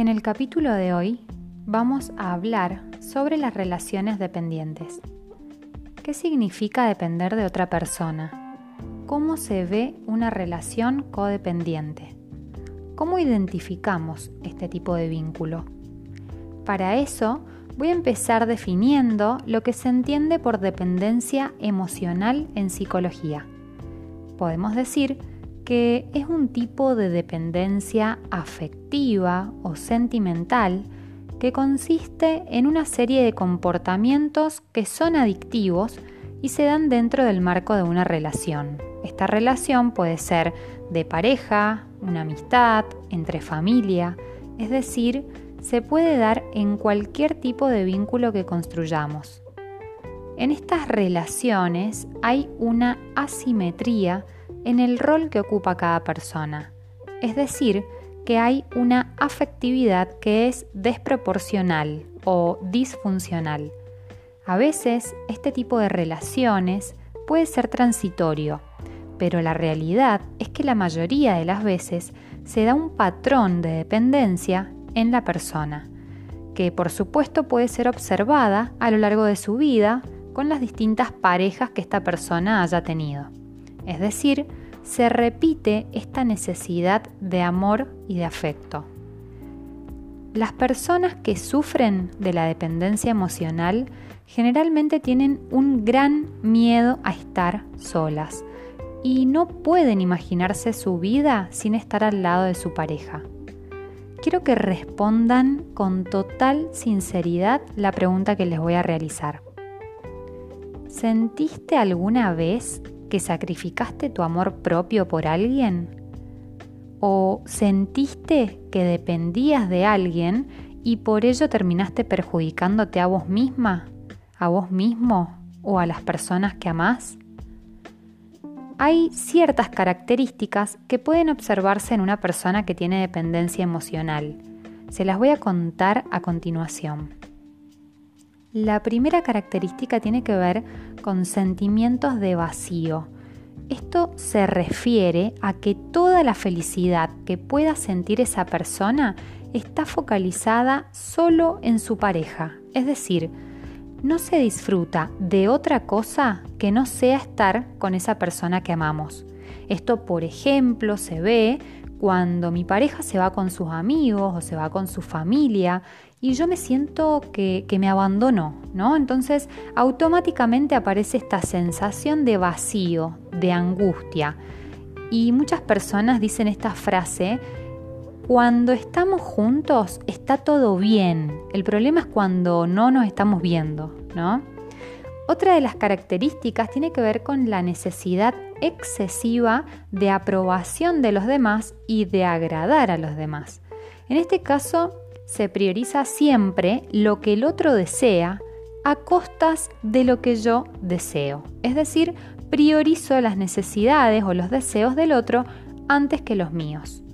En el capítulo de hoy vamos a hablar sobre las relaciones dependientes. ¿Qué significa depender de otra persona? ¿Cómo se ve una relación codependiente? ¿Cómo identificamos este tipo de vínculo? Para eso voy a empezar definiendo lo que se entiende por dependencia emocional en psicología. Podemos decir que es un tipo de dependencia afectiva o sentimental que consiste en una serie de comportamientos que son adictivos y se dan dentro del marco de una relación. Esta relación puede ser de pareja, una amistad, entre familia, es decir, se puede dar en cualquier tipo de vínculo que construyamos. En estas relaciones hay una asimetría en el rol que ocupa cada persona, es decir, que hay una afectividad que es desproporcional o disfuncional. A veces este tipo de relaciones puede ser transitorio, pero la realidad es que la mayoría de las veces se da un patrón de dependencia en la persona, que por supuesto puede ser observada a lo largo de su vida con las distintas parejas que esta persona haya tenido. Es decir, se repite esta necesidad de amor y de afecto. Las personas que sufren de la dependencia emocional generalmente tienen un gran miedo a estar solas y no pueden imaginarse su vida sin estar al lado de su pareja. Quiero que respondan con total sinceridad la pregunta que les voy a realizar. ¿Sentiste alguna vez que sacrificaste tu amor propio por alguien? ¿O sentiste que dependías de alguien y por ello terminaste perjudicándote a vos misma, a vos mismo o a las personas que amás? Hay ciertas características que pueden observarse en una persona que tiene dependencia emocional. Se las voy a contar a continuación. La primera característica tiene que ver con sentimientos de vacío. Esto se refiere a que toda la felicidad que pueda sentir esa persona está focalizada solo en su pareja. Es decir, no se disfruta de otra cosa que no sea estar con esa persona que amamos. Esto, por ejemplo, se ve cuando mi pareja se va con sus amigos o se va con su familia y yo me siento que, me abandonó, ¿no? Entonces automáticamente aparece esta sensación de vacío, de angustia. Y muchas personas dicen esta frase, cuando estamos juntos está todo bien, el problema es cuando no nos estamos viendo, ¿no? Otra de las características tiene que ver con la necesidad excesiva de aprobación de los demás y de agradar a los demás. En este caso, se prioriza siempre lo que el otro desea a costas de lo que yo deseo. Es decir, priorizo las necesidades o los deseos del otro antes que los míos.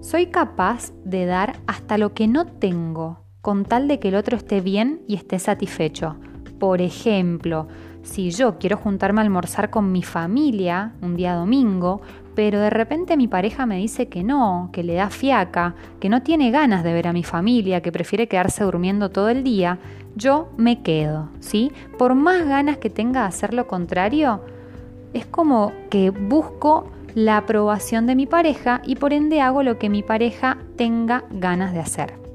Soy capaz de dar hasta lo que no tengo con tal de que el otro esté bien y esté satisfecho. Por ejemplo, si yo quiero juntarme a almorzar con mi familia un día domingo, pero de repente mi pareja me dice que no, que le da fiaca, que no tiene ganas de ver a mi familia, que prefiere quedarse durmiendo todo el día, yo me quedo, ¿sí? Por más ganas que tenga de hacer lo contrario, es como que busco la aprobación de mi pareja y por ende hago lo que mi pareja tenga ganas de hacer.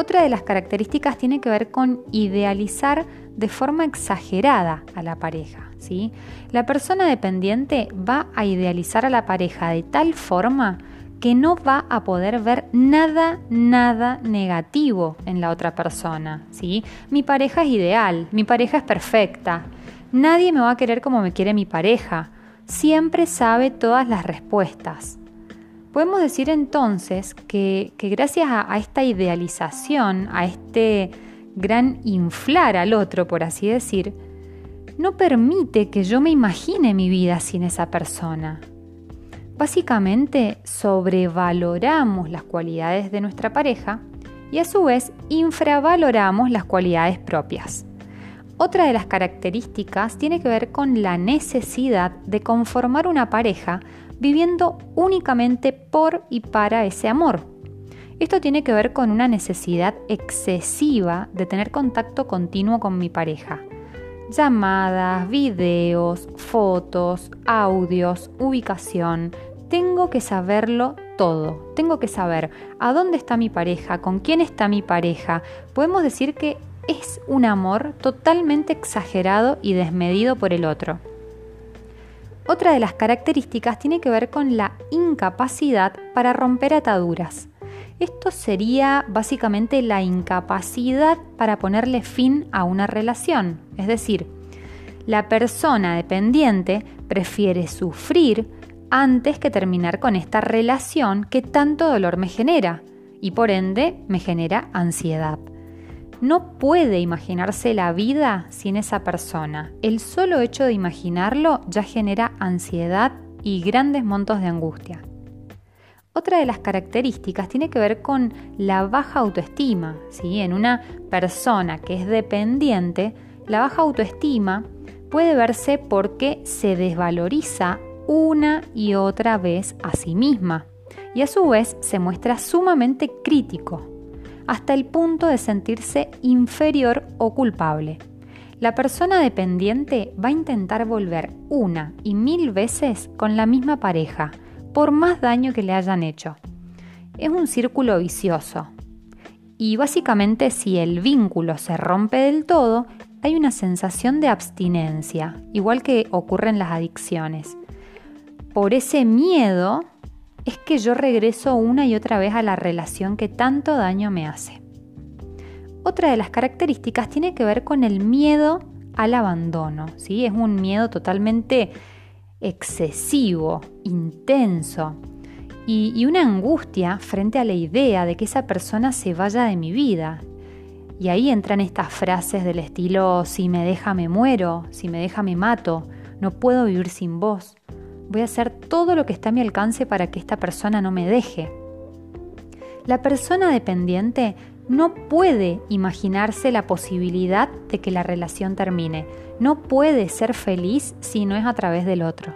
Otra de las características tiene que ver con idealizar de forma exagerada a la pareja. ¿sí? La persona dependiente va a idealizar a la pareja de tal forma que no va a poder ver nada, nada negativo en la otra persona. ¿sí? Mi pareja es ideal, mi pareja es perfecta, nadie me va a querer como me quiere mi pareja, siempre sabe todas las respuestas. Podemos decir entonces que, gracias a, esta idealización, a este gran inflar al otro, por así decir, no permite que yo me imagine mi vida sin esa persona. Básicamente sobrevaloramos las cualidades de nuestra pareja y a su vez infravaloramos las cualidades propias. Otra de las características tiene que ver con la necesidad de conformar una pareja viviendo únicamente por y para ese amor. Esto tiene que ver con una necesidad excesiva de tener contacto continuo con mi pareja. Llamadas, videos, fotos, audios, ubicación. Tengo que saberlo todo. Tengo que saber a dónde está mi pareja, con quién está mi pareja. Podemos decir que es un amor totalmente exagerado y desmedido por el otro. Otra de las características tiene que ver con la incapacidad para romper ataduras. Esto sería básicamente la incapacidad para ponerle fin a una relación. Es decir, la persona dependiente prefiere sufrir antes que terminar con esta relación que tanto dolor me genera y por ende me genera ansiedad no puede imaginarse la vida sin esa persona. El solo hecho de imaginarlo ya genera ansiedad y grandes montos de angustia. Otra de las características tiene que ver con la baja autoestima. ¿sí? En una persona que es dependiente, la baja autoestima puede verse porque se desvaloriza una y otra vez a sí misma y a su vez se muestra sumamente crítico hasta el punto de sentirse inferior o culpable. La persona dependiente va a intentar volver una y mil veces con la misma pareja, por más daño que le hayan hecho. Es un círculo vicioso. Y básicamente si el vínculo se rompe del todo, hay una sensación de abstinencia, igual que ocurre en las adicciones. Por ese miedo es que yo regreso una y otra vez a la relación que tanto daño me hace. Otra de las características tiene que ver con el miedo al abandono, ¿sí? Es un miedo totalmente excesivo, intenso y, y una angustia frente a la idea de que esa persona se vaya de mi vida. Y ahí entran estas frases del estilo, si me deja me muero, si me deja me mato, no puedo vivir sin vos voy a hacer todo lo que está a mi alcance para que esta persona no me deje. La persona dependiente no puede imaginarse la posibilidad de que la relación termine. No puede ser feliz si no es a través del otro.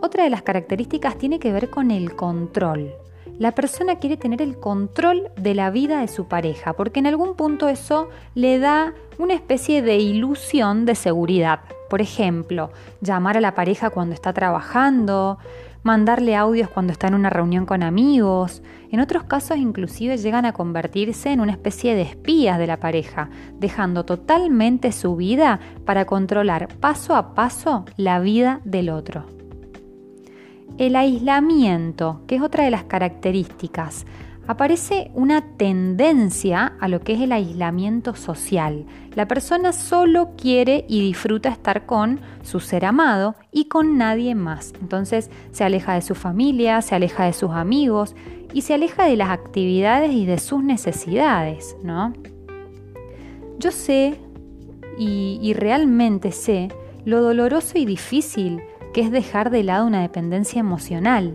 Otra de las características tiene que ver con el control. La persona quiere tener el control de la vida de su pareja, porque en algún punto eso le da una especie de ilusión de seguridad. Por ejemplo, llamar a la pareja cuando está trabajando, mandarle audios cuando está en una reunión con amigos. En otros casos inclusive llegan a convertirse en una especie de espías de la pareja, dejando totalmente su vida para controlar paso a paso la vida del otro. El aislamiento, que es otra de las características, aparece una tendencia a lo que es el aislamiento social. La persona solo quiere y disfruta estar con su ser amado y con nadie más. Entonces se aleja de su familia, se aleja de sus amigos y se aleja de las actividades y de sus necesidades, ¿no? Yo sé y, y realmente sé lo doloroso y difícil que es dejar de lado una dependencia emocional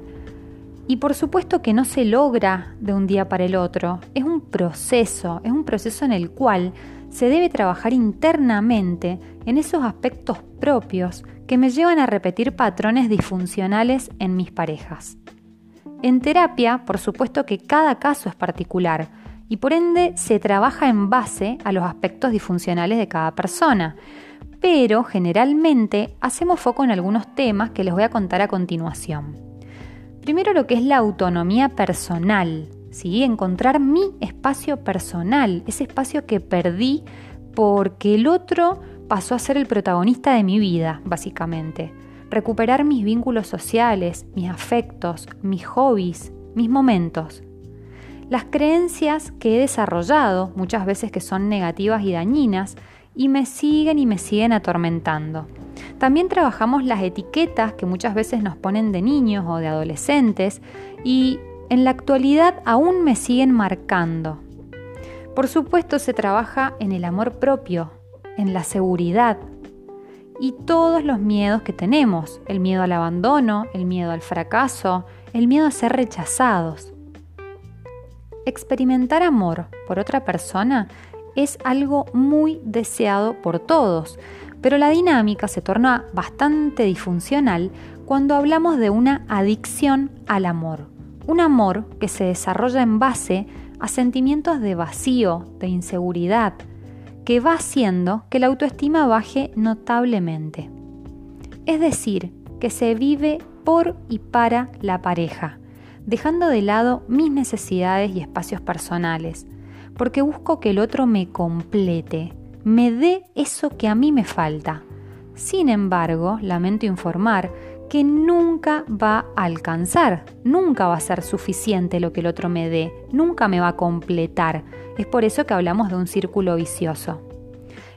y por supuesto que no se logra de un día para el otro, es un proceso, es un proceso en el cual se debe trabajar internamente en esos aspectos propios que me llevan a repetir patrones disfuncionales en mis parejas. En terapia, por supuesto que cada caso es particular y por ende se trabaja en base a los aspectos disfuncionales de cada persona, pero generalmente hacemos foco en algunos temas que les voy a contar a continuación. Primero lo que es la autonomía personal, ¿sí? encontrar mi espacio personal, ese espacio que perdí porque el otro pasó a ser el protagonista de mi vida, básicamente. Recuperar mis vínculos sociales, mis afectos, mis hobbies, mis momentos. Las creencias que he desarrollado, muchas veces que son negativas y dañinas, y me siguen y me siguen atormentando. También trabajamos las etiquetas que muchas veces nos ponen de niños o de adolescentes y en la actualidad aún me siguen marcando. Por supuesto se trabaja en el amor propio, en la seguridad y todos los miedos que tenemos, el miedo al abandono, el miedo al fracaso, el miedo a ser rechazados. Experimentar amor por otra persona es algo muy deseado por todos, pero la dinámica se torna bastante disfuncional cuando hablamos de una adicción al amor, Un amor que se desarrolla en base a sentimientos de vacío, de inseguridad, que va haciendo que la autoestima baje notablemente. Es decir, que se vive por y para la pareja, dejando de lado mis necesidades y espacios personales, porque busco que el otro me complete, me dé eso que a mí me falta. Sin embargo, lamento informar que nunca va a alcanzar, nunca va a ser suficiente lo que el otro me dé, nunca me va a completar. Es por eso que hablamos de un círculo vicioso.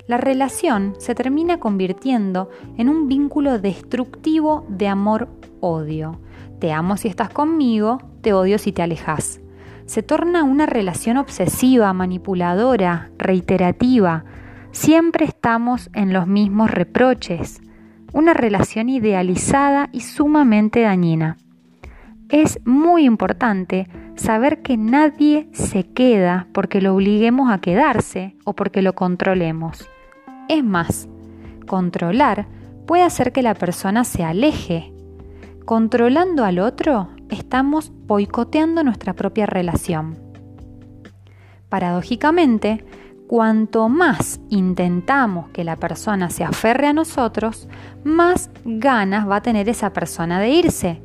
La relación se termina convirtiendo en un vínculo destructivo de amor-odio. Te amo si estás conmigo, te odio si te alejas. Se torna una relación obsesiva, manipuladora, reiterativa. Siempre estamos en los mismos reproches una relación idealizada y sumamente dañina. Es muy importante saber que nadie se queda porque lo obliguemos a quedarse o porque lo controlemos. Es más, controlar puede hacer que la persona se aleje. Controlando al otro, estamos boicoteando nuestra propia relación. Paradójicamente, cuanto más intentamos que la persona se aferre a nosotros, más ganas va a tener esa persona de irse.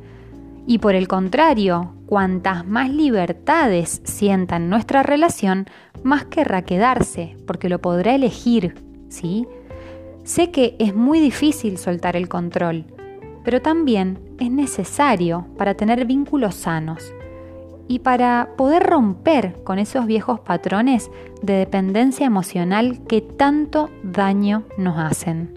Y por el contrario, cuantas más libertades sienta en nuestra relación, más querrá quedarse, porque lo podrá elegir, ¿sí? Sé que es muy difícil soltar el control, pero también es necesario para tener vínculos sanos y para poder romper con esos viejos patrones de dependencia emocional que tanto daño nos hacen.